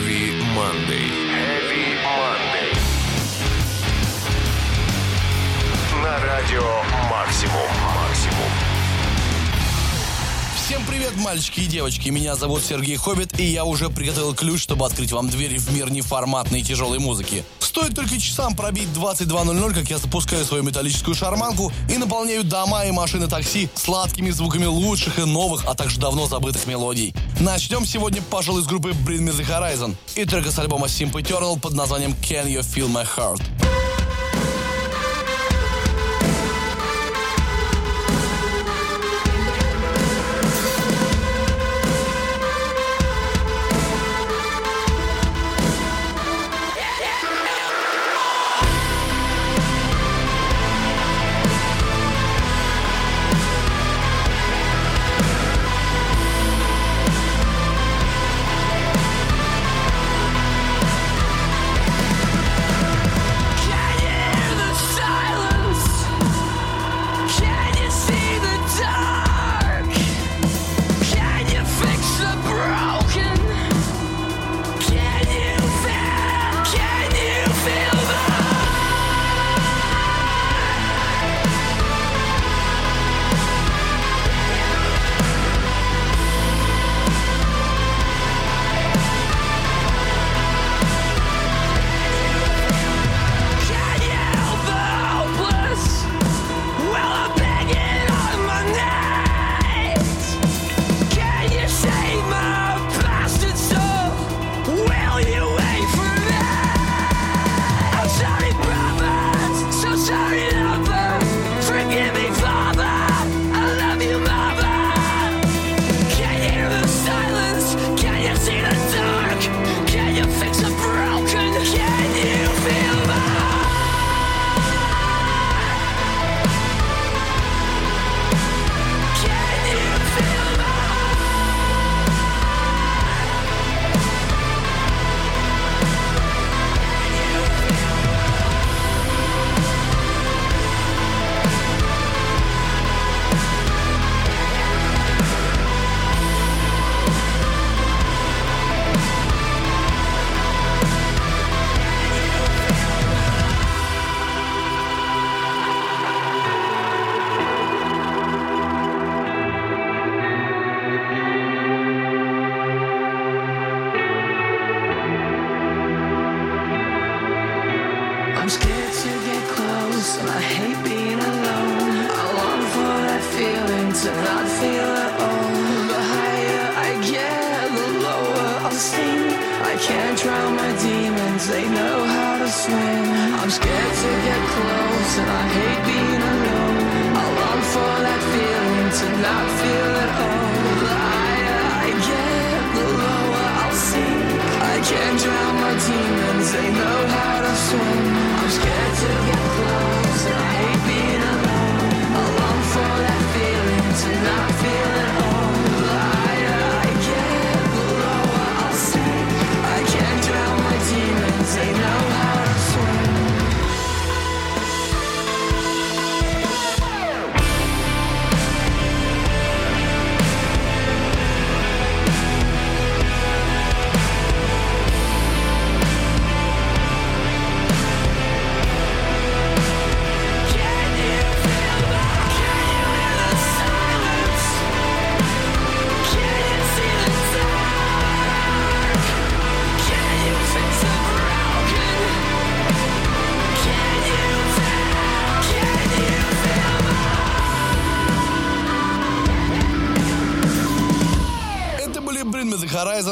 Heavy Monday. Heavy Monday. На радио Максимум. Максимум. Всем привет, мальчики и девочки. Меня зовут Сергей Хоббит, и я уже приготовил ключ, чтобы открыть вам двери в мир неформатной и тяжелой музыки. Стоит только часам пробить 22.00, как я запускаю свою металлическую шарманку и наполняю дома и машины такси сладкими звуками лучших и новых, а также давно забытых мелодий. Начнем сегодня, пожалуй, с группы Bring Me The Horizon и трека с альбома Simple Eternal под названием Can You Feel My Heart.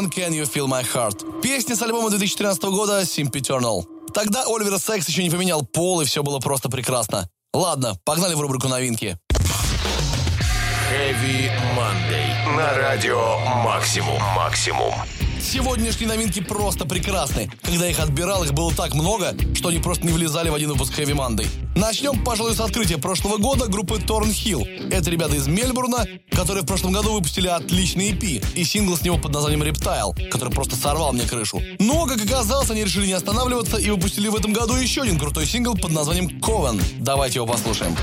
Can You Feel My Heart. Песня с альбома 2013 года Eternal. Тогда Оливер Секс еще не поменял пол, и все было просто прекрасно. Ладно, погнали в рубрику новинки. Heavy Monday. На радио Максимум. Максимум. Сегодняшние новинки просто прекрасны. Когда их отбирал, их было так много, что они просто не влезали в один выпуск Heavy Monday. Начнем, пожалуй, с открытия прошлого года группы Torn Hill. Это ребята из Мельбурна, которые в прошлом году выпустили отличный EP и сингл с него под названием Reptile, который просто сорвал мне крышу. Но, как оказалось, они решили не останавливаться и выпустили в этом году еще один крутой сингл под названием Coven. Давайте его послушаем.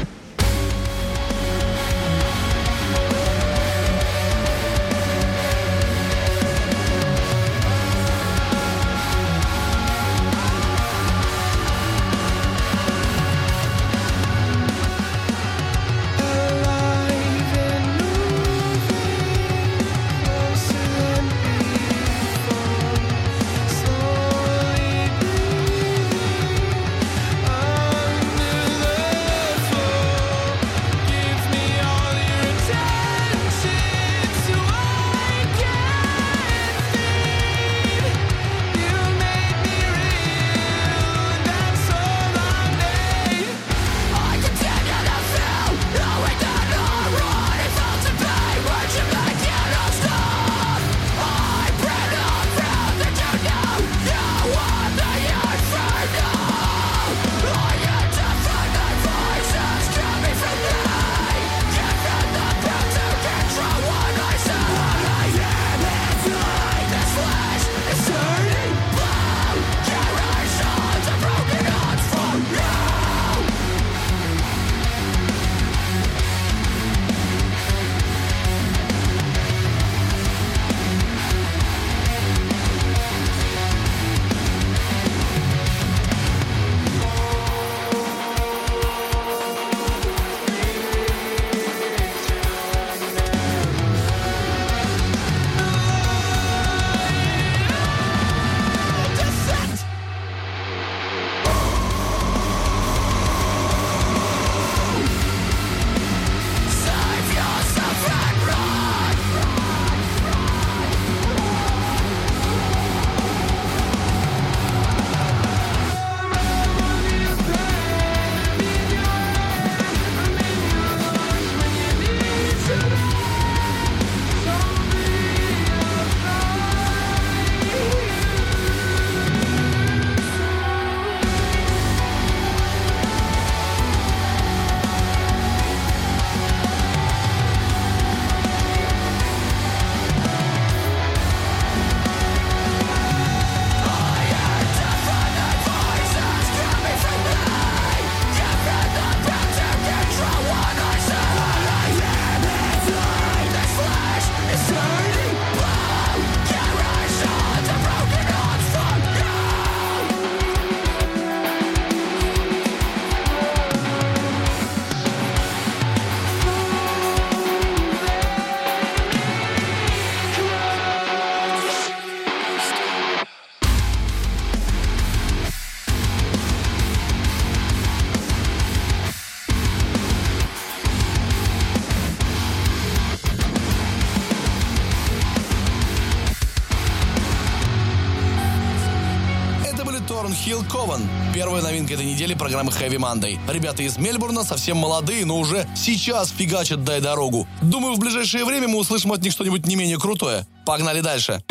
Thornhill Coven. Первая новинка этой недели программы Heavy Monday. Ребята из Мельбурна совсем молодые, но уже сейчас фигачат «Дай дорогу». Думаю, в ближайшее время мы услышим от них что-нибудь не менее крутое. Погнали дальше.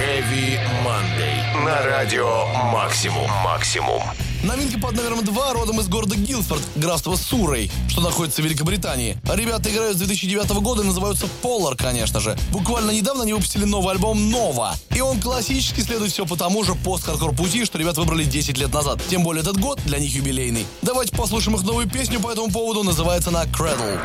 Heavy Monday. На радио Максимум. Максимум. Новинки под номером 2 родом из города Гилфорд, графства Суррей, что находится в Великобритании. Ребята играют с 2009 года и называются Polar, конечно же. Буквально недавно они выпустили новый альбом «Нова». И он классически следует все по тому же пост-хардкор пути, что ребят выбрали 10 лет назад. Тем более этот год для них юбилейный. Давайте послушаем их новую песню по этому поводу, называется она «Cradle».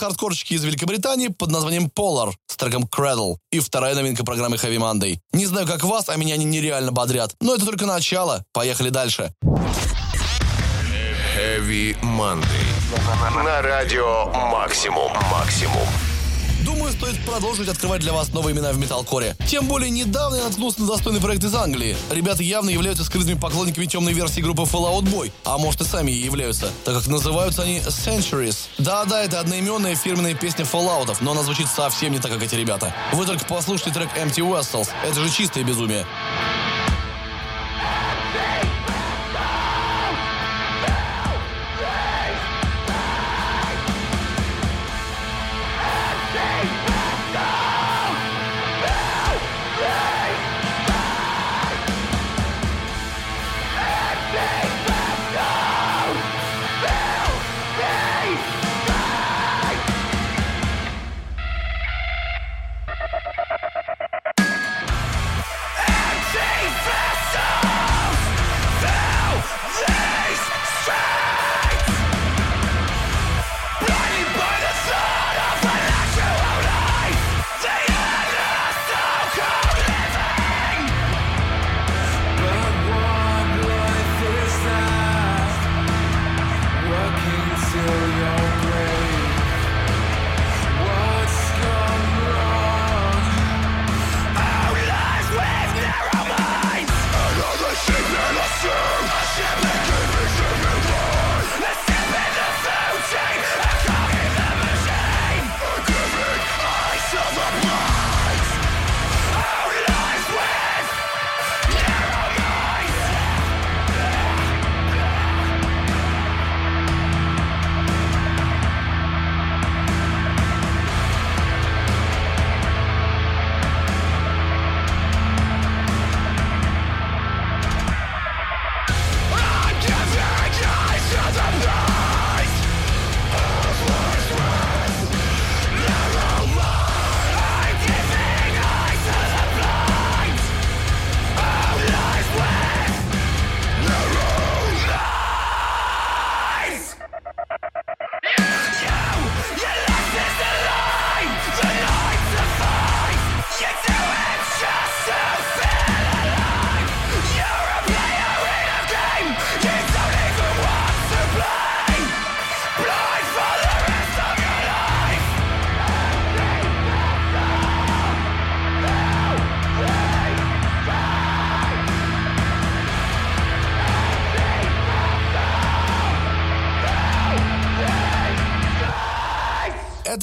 Пост-хардкорщики из Великобритании под названием Polar с треком Cradle. И вторая новинка программы Heavy Monday. Не знаю, как вас, а меня они нереально бодрят. Но это только начало. Поехали дальше. Heavy Monday. На радио Максимум. Максимум. Думаю, стоит продолжить открывать для вас новые имена в металкоре. Тем более недавно я наткнулся на достойный проект из Англии. Ребята явно являются скрытыми поклонниками темной версии группы Fallout Boy, а может и сами и являются, так как называются они Centuries. Да-да, это одноименная фирменная песня Fallout'ов, но она звучит совсем не так, как эти ребята. Вы только послушайте трек Empty Vessels, это же чистое безумие. Это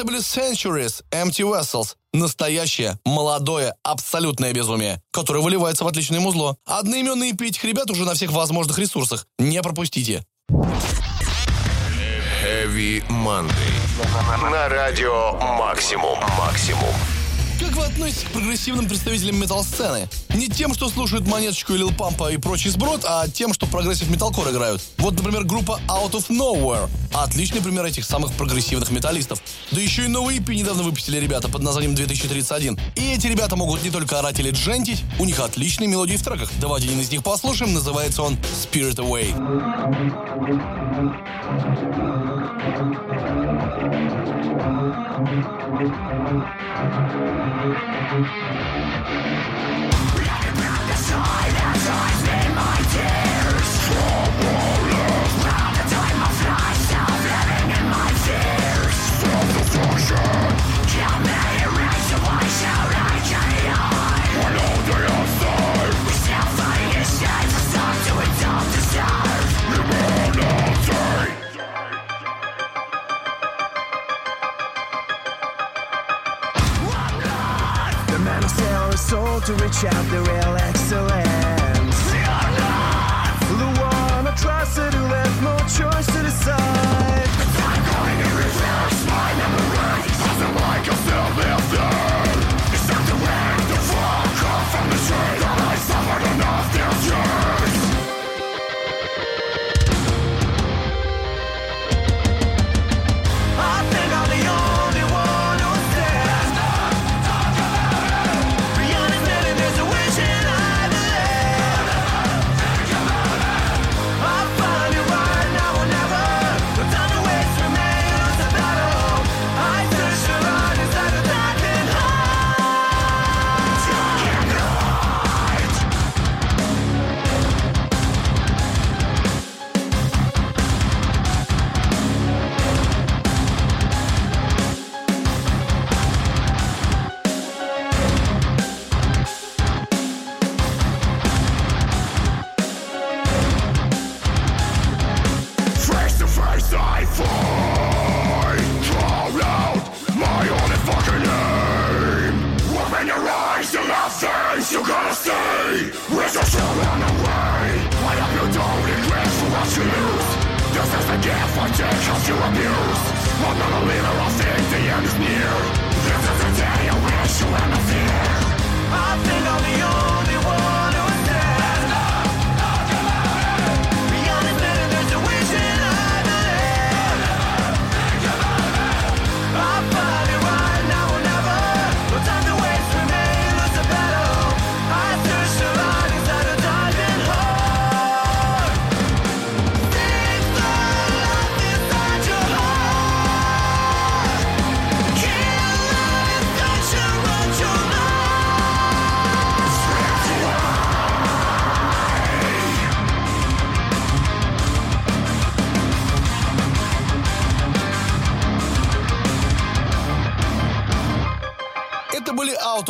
были Centuries, Empty Vessels. Настоящее, молодое, абсолютное безумие, которое выливается в отличное музло. Одноименные этих ребят уже на всех возможных ресурсах. Не пропустите. Heavy Monday. На радио Максимум. Максимум. Как вы относитесь к прогрессивным представителям метал-сцены? Не тем, что слушают Монеточку и Лил Пампа и прочий сброд, а тем, что progressive metalcore играют. Вот, например, группа Out of Nowhere. Отличный пример этих самых прогрессивных металлистов. Да еще и новый EP недавно выпустили ребята под названием 2031. И эти ребята могут не только орать или джентить, у них отличные мелодии в треках. Давайте один из них послушаем, называется он Spirit Away. soul to reach out the real excellence.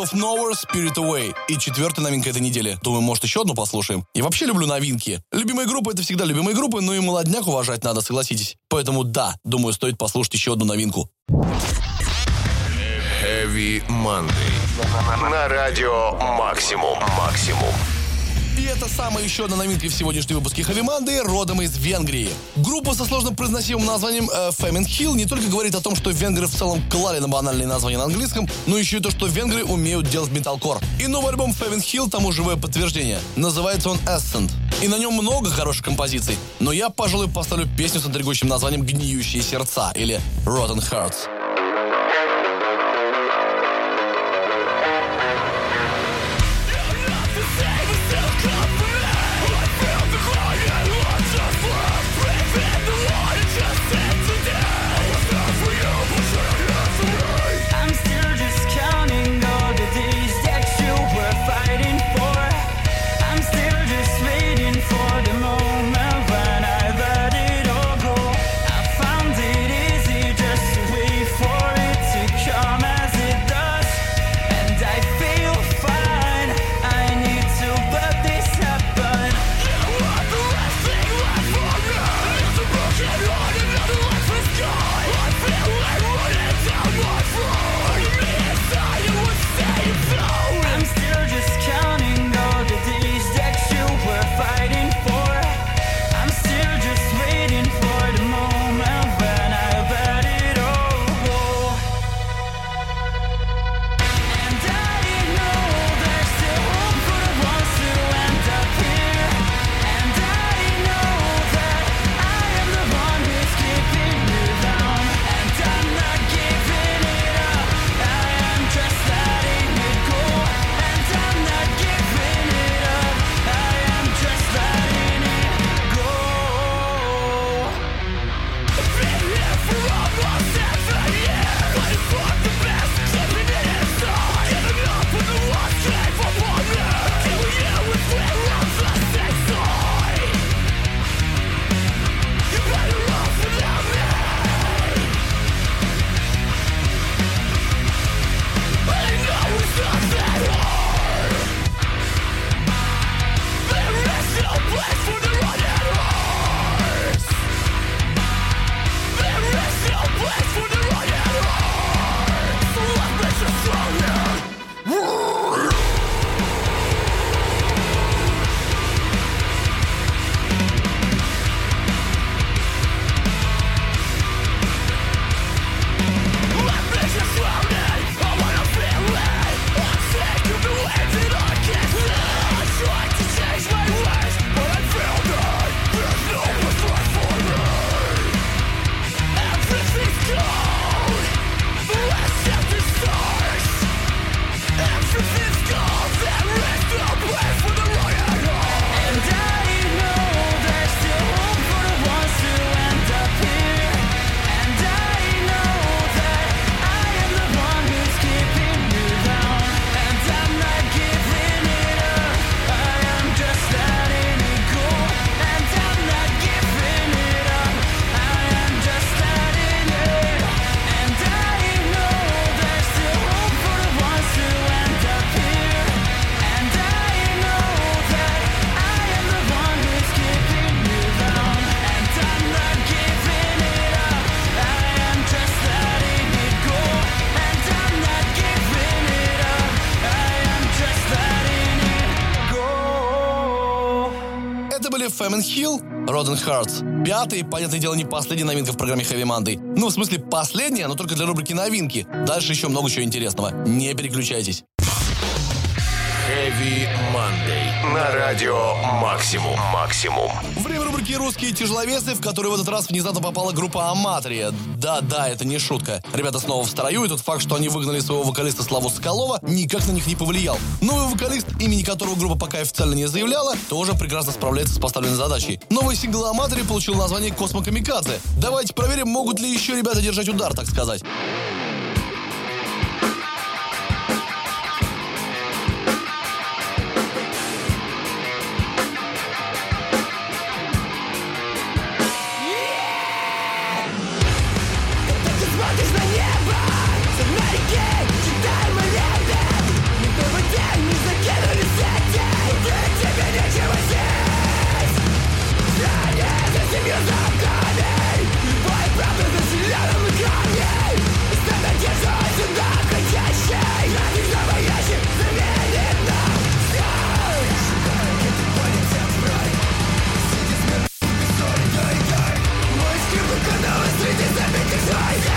Of Nowhere, Spirit Away. И четвертая новинка этой недели. Думаю, может, еще одну послушаем. И вообще люблю новинки. Любимые группы — это всегда любимые группы, но и молодняк уважать надо, согласитесь. Поэтому да, думаю, стоит послушать еще одну новинку. Heavy Monday. На радио «Максимум». «Максимум». И это самая еще одна новинка в сегодняшнем выпуске Хавиманды, родом из Венгрии. Группа со сложно произносимым названием э, Famine Hill не только говорит о том, что венгры в целом клали на банальные названия на английском, но еще и то, что венгры умеют делать металкор. И новый альбом Famine Hill тому живое подтверждение. Называется он Ascent. И на нем много хороших композиций, но я, пожалуй, поставлю песню с интригующим названием «Гниющие сердца» или Rotten Hearts. Это были Famine Hill, Roden Hearts. Пятый, понятное дело, не последняя новинка в программе Heavy Monday. Ну, в смысле, последняя, но только для рубрики новинки. Дальше еще много чего интересного. Не переключайтесь. Heavy Monday. На радио Максимум. Максимум. Время рубрики «Русские тяжеловесы», в которую в этот раз внезапно попала группа «Аматрия». Да-да, это не шутка. Ребята снова в строю, и тот факт, что они выгнали своего вокалиста Славу Соколова, никак на них не повлиял. Новый вокалист, имени которого группа пока официально не заявляла, тоже прекрасно справляется с поставленной задачей. Новый сингл «Аматрии» получил название «Космо Камикадзе». Давайте проверим, могут ли еще ребята держать удар, так сказать. die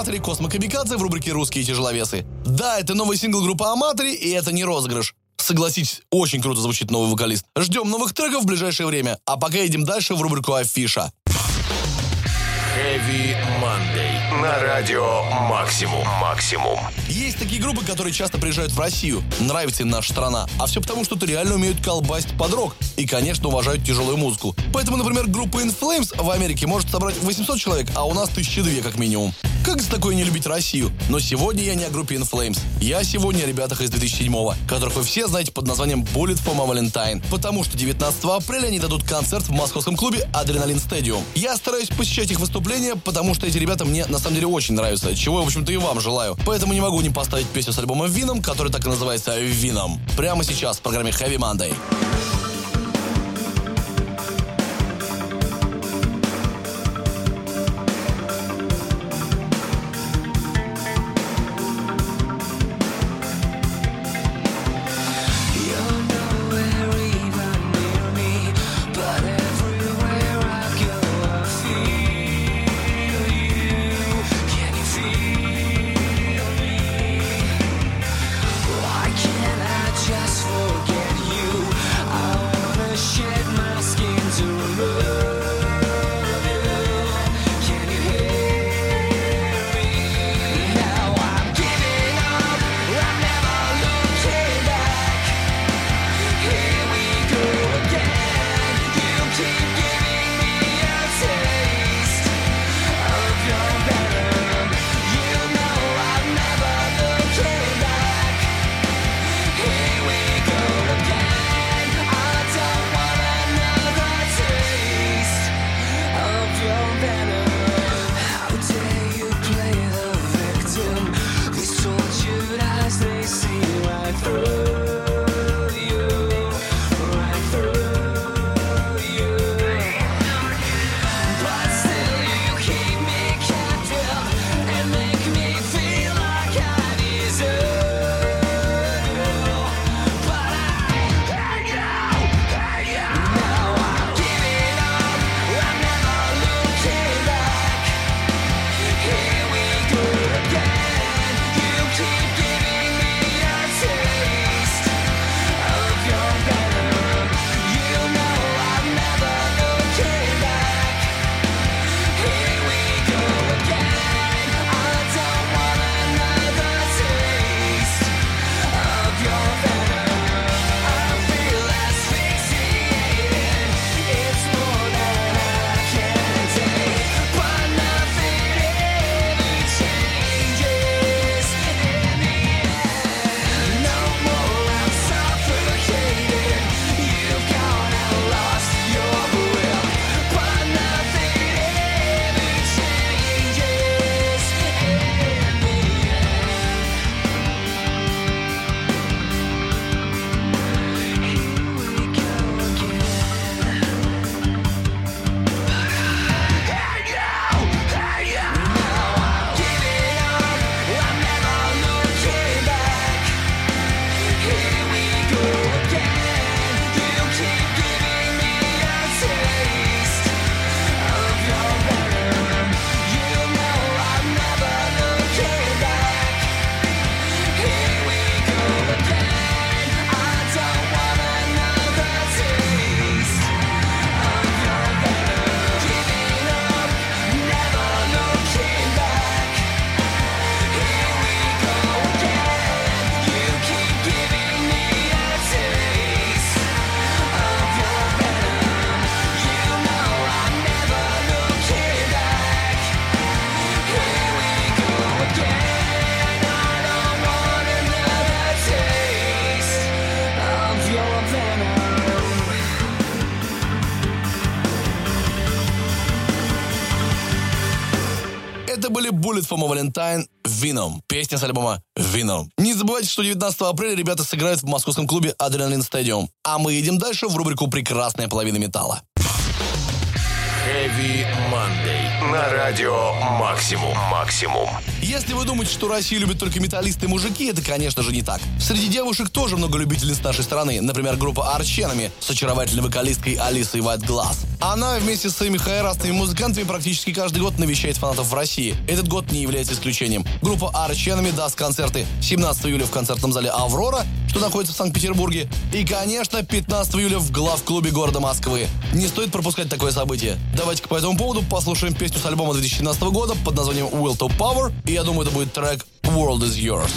Аматори Космо Камикадзе в рубрике «Русские тяжеловесы». Да, это новый сингл группы Аматори, и это не розыгрыш. Согласитесь, очень круто звучит новый вокалист. Ждем новых треков в ближайшее время. А пока едем дальше в рубрику «Афиша». Heavy. На радио Максимум. Максимум. Есть такие группы, которые часто приезжают в Россию. Нравится им наша страна. А все потому, что ты реально умеют колбасить под рок. И, конечно, уважают тяжелую музыку. Поэтому, например, группа In Flames в Америке может собрать 800 человек, а у нас 1002 как минимум. Как за такое не любить Россию? Но сегодня я не о группе In Flames. Я сегодня о ребятах из 2007-го, которых вы все знаете под названием Bullet for my Valentine. Потому что 19 апреля они дадут концерт в московском клубе Адреналин Stadium. Я стараюсь посещать их выступления, потому что эти ребята мне на самом деле очень нравятся, чего я, в общем-то, и вам желаю. Поэтому не могу не поставить песню с альбомом Вином, который так и называется Вином. Прямо сейчас в программе Heavy Monday. My Valentine Venom. Песня с альбома Venom. Не забывайте, что 19 апреля ребята сыграют в московском клубе Adrenaline Stadium. А мы едем дальше в рубрику «Прекрасная половина металла». Heavy Monday. На радио Максимум. Максимум. Если вы думаете, что Россию любят только металлисты и мужики, это, конечно же, не так. Среди девушек тоже много любителей с нашей страны. Например, группа Арченами с очаровательной вокалисткой Алисой Glass. Она вместе с своими хайрастными музыкантами практически каждый год навещает фанатов в России. Этот год не является исключением. Группа Арченами даст концерты 17 июля в концертном зале «Аврора», что находится в Санкт-Петербурге, и, конечно, 15 июля в главклубе города Москвы. Не стоит пропускать такое событие. Давайте-ка по этому поводу послушаем песню с альбома 2017 года под названием «Will to Power», и я думаю, это будет трек «World is Yours».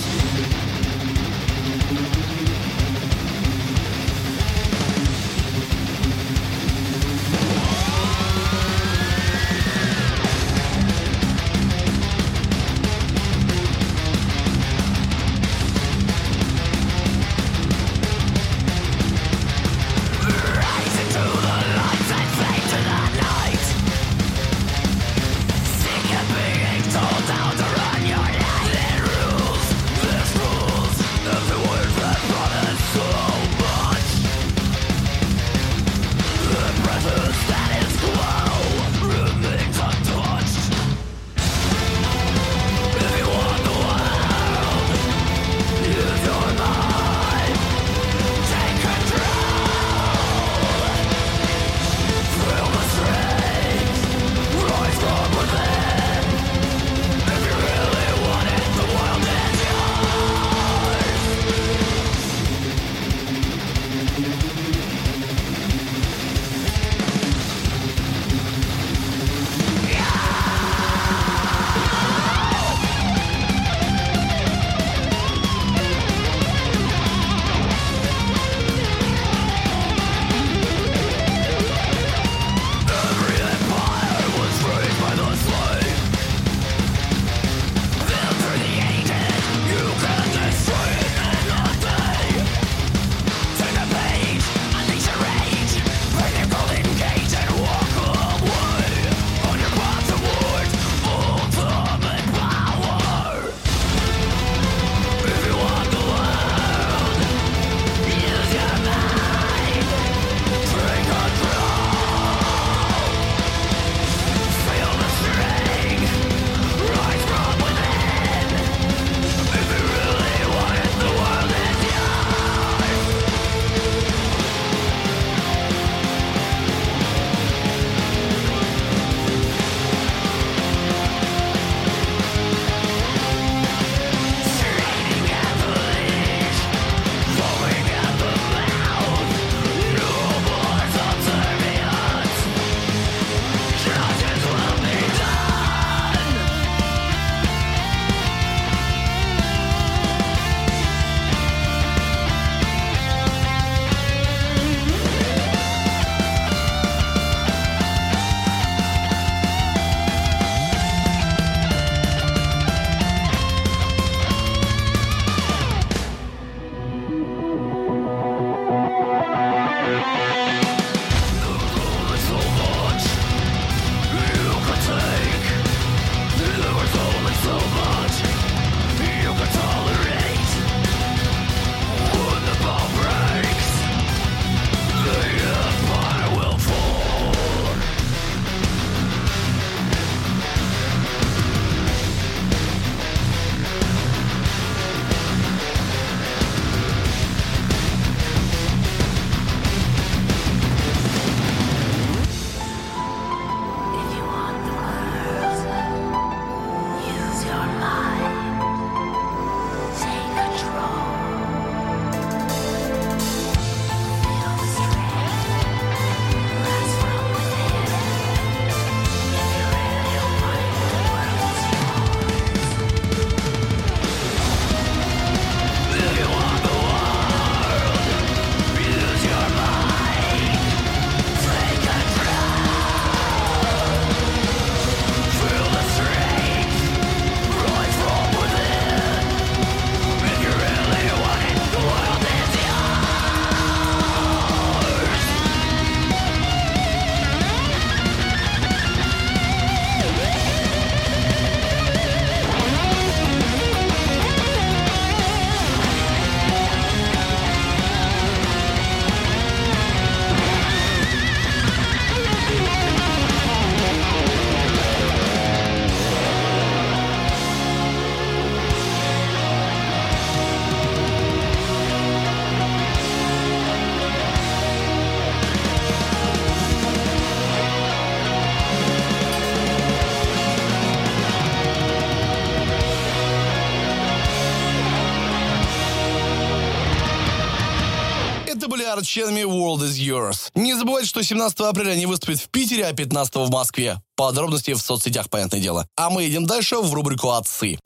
Arch Enemy World is Yours. Не забывайте, что 17 апреля они выступят в Питере, а 15 в Москве. Подробности в соцсетях, понятное дело. А мы идем дальше в рубрику «Отцы».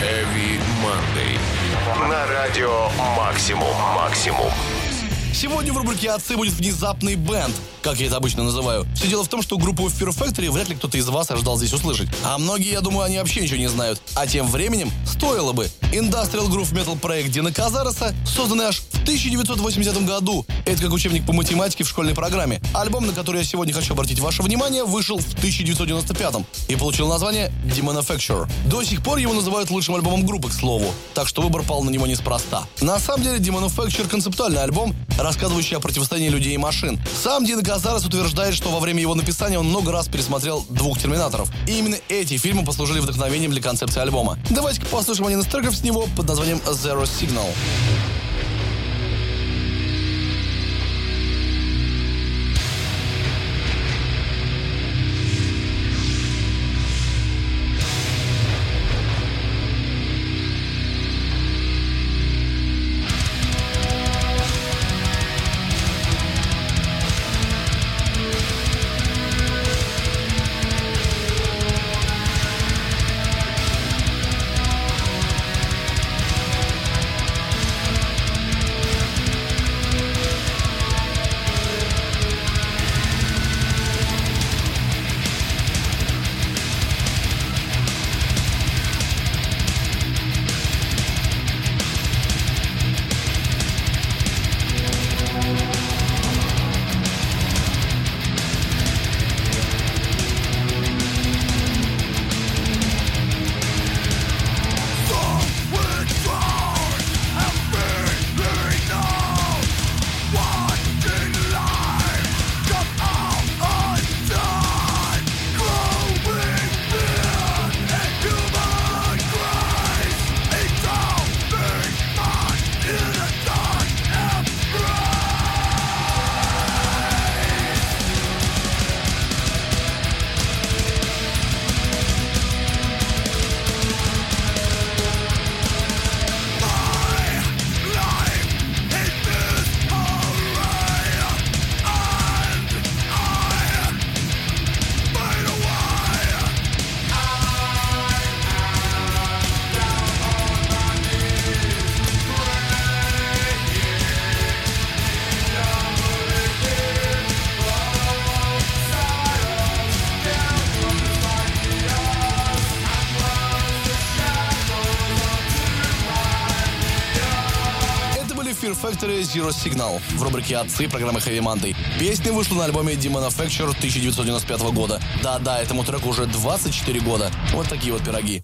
Heavy Monday. На радио «Максимум». «Максимум». Сегодня в рубрике «Отцы» будет внезапный бенд, как я это обычно называю. Все дело в том, что группу Fear Factory вряд ли кто-то из вас ожидал здесь услышать. А многие, я думаю, они вообще ничего не знают. А тем временем стоило бы. Industrial Groove Metal проект Дина Казареса, созданный аж в 1980 году. Это как учебник по математике в школьной программе. Альбом, на который я сегодня хочу обратить ваше внимание, вышел в 1995 и получил название Demanufacture. До сих пор его называют лучшим альбомом группы, к слову. Так что выбор пал на него неспроста. На самом деле Demanufacture концептуальный альбом, рассказывающий о противостоянии людей и машин. Сам Дин Казарес утверждает, что во время его написания он много раз пересмотрел двух «Терминаторов». И именно эти фильмы послужили вдохновением для концепции альбома. Давайте-ка послушаем один из треков с него под названием «Zero Signal». Zero Signal в рубрике «Отцы» программы Heavy Monday. Песня вышла на альбоме Demanufacture 1995 года. Да-да, этому треку уже 24 года. Вот такие вот пироги.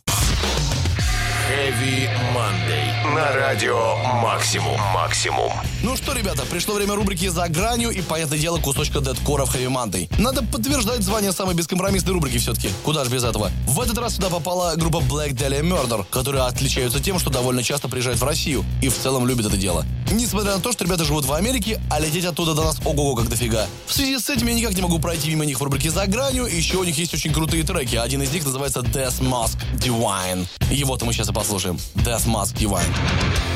Heavy Monday. На радио «Максимум». «Максимум». Ну что, ребята, пришло время рубрики «За гранью» и, понятное дело, кусочка дедкора в Heavy Monday. Надо подтверждать звание самой бескомпромиссной рубрики все-таки. Куда же без этого? В этот раз сюда попала группа Black Dahlia Murder, которые отличаются тем, что довольно часто приезжают в Россию и в целом любят это дело. Несмотря на то, что ребята живут в Америке, а лететь оттуда до нас ого-го как дофига. В связи с этим я никак не могу пройти мимо них в рубрике «За гранью», еще у них есть очень крутые треки. Один из них называется Death Mask Divine. Его-то мы сейчас и послушаем. Death Mask Divine.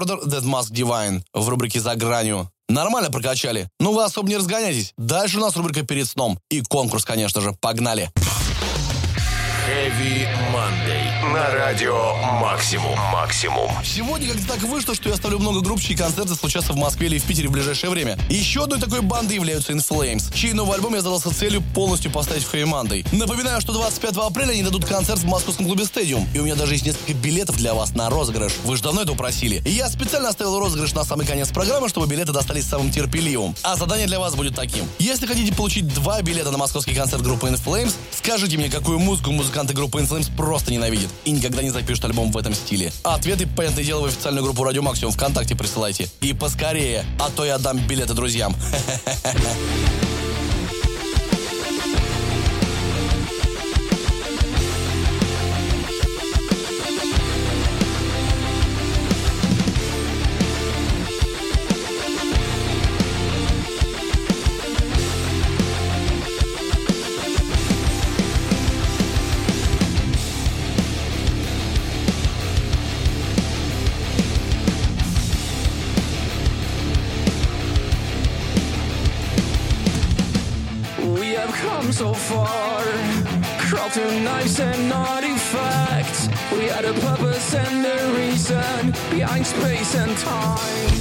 Murder That Mask Divine в рубрике «За гранью». Нормально прокачали. Ну вы особо не разгоняйтесь. Дальше у нас рубрика «Перед сном». И конкурс, конечно же. Погнали. Heavy Monday. На радио Максимум. Максимум. Сегодня как-то так вышло, что я ставлю много групп, чьи концерты случатся в Москве или в Питере в ближайшее время. Еще одной такой бандой являются In Flames, чей новый альбом я задался целью полностью поставить в Heavy Monday. Напоминаю, что 25 апреля они дадут концерт в московском клубе Stadium, и у меня даже есть несколько билетов для вас на розыгрыш. Вы же давно этого просили. И я специально оставил розыгрыш на самый конец программы, чтобы билеты достались самым терпеливым. А задание для вас будет таким. Если хотите получить два билета на московский концерт группы In Flames, скажите мне, какую музыку музыканты группы In Flames просто ненавидят и никогда не запишут альбом в этом стиле. Ответы, понятное дело, в официальную группу Радио Максимум ВКонтакте присылайте. И поскорее, а то я отдам билеты друзьям. We and a reason behind space and time.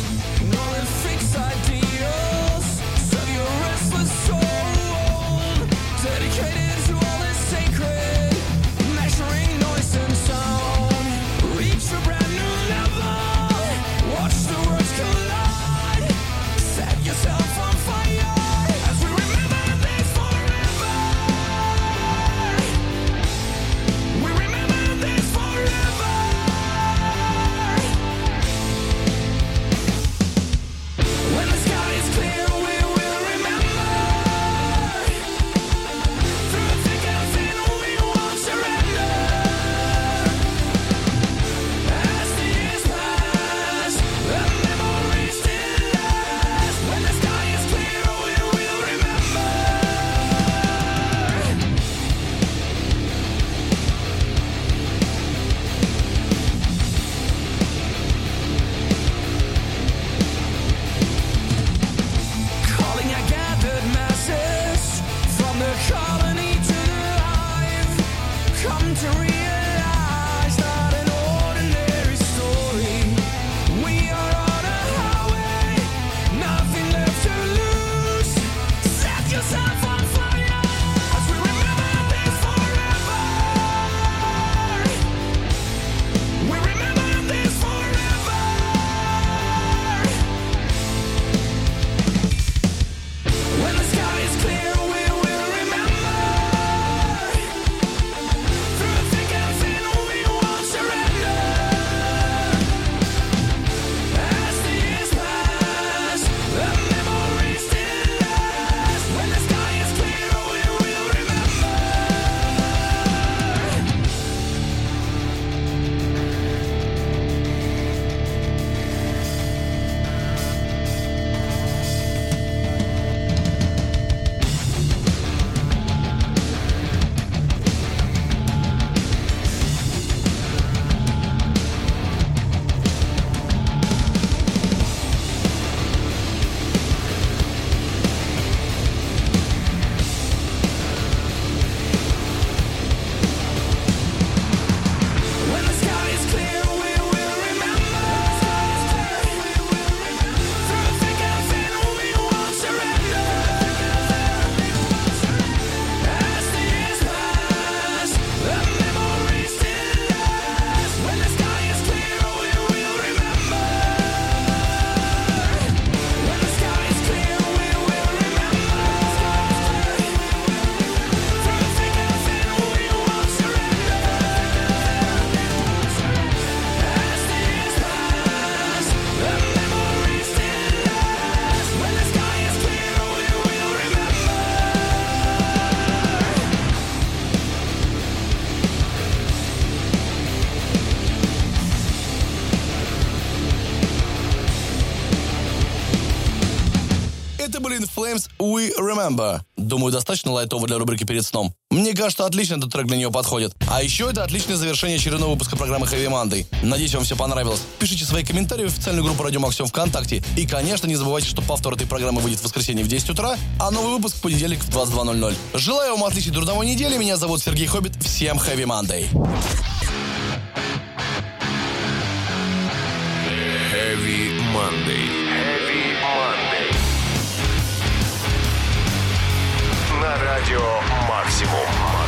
Remember. Думаю, достаточно лайтово для рубрики «Перед сном». Мне кажется, отлично этот трек для нее подходит. А еще это отличное завершение очередного выпуска программы Heavy Monday. Надеюсь, вам все понравилось. Пишите свои комментарии в официальную группу Радио Максимум ВКонтакте. И, конечно, не забывайте, что повтор этой программы выйдет в воскресенье в 10 утра, а новый выпуск в понедельник в 22.00. Желаю вам отличной трудовой недели. Меня зовут Сергей Хоббит. Всем Heavy Monday. Heavy Monday. На радио «Максимум».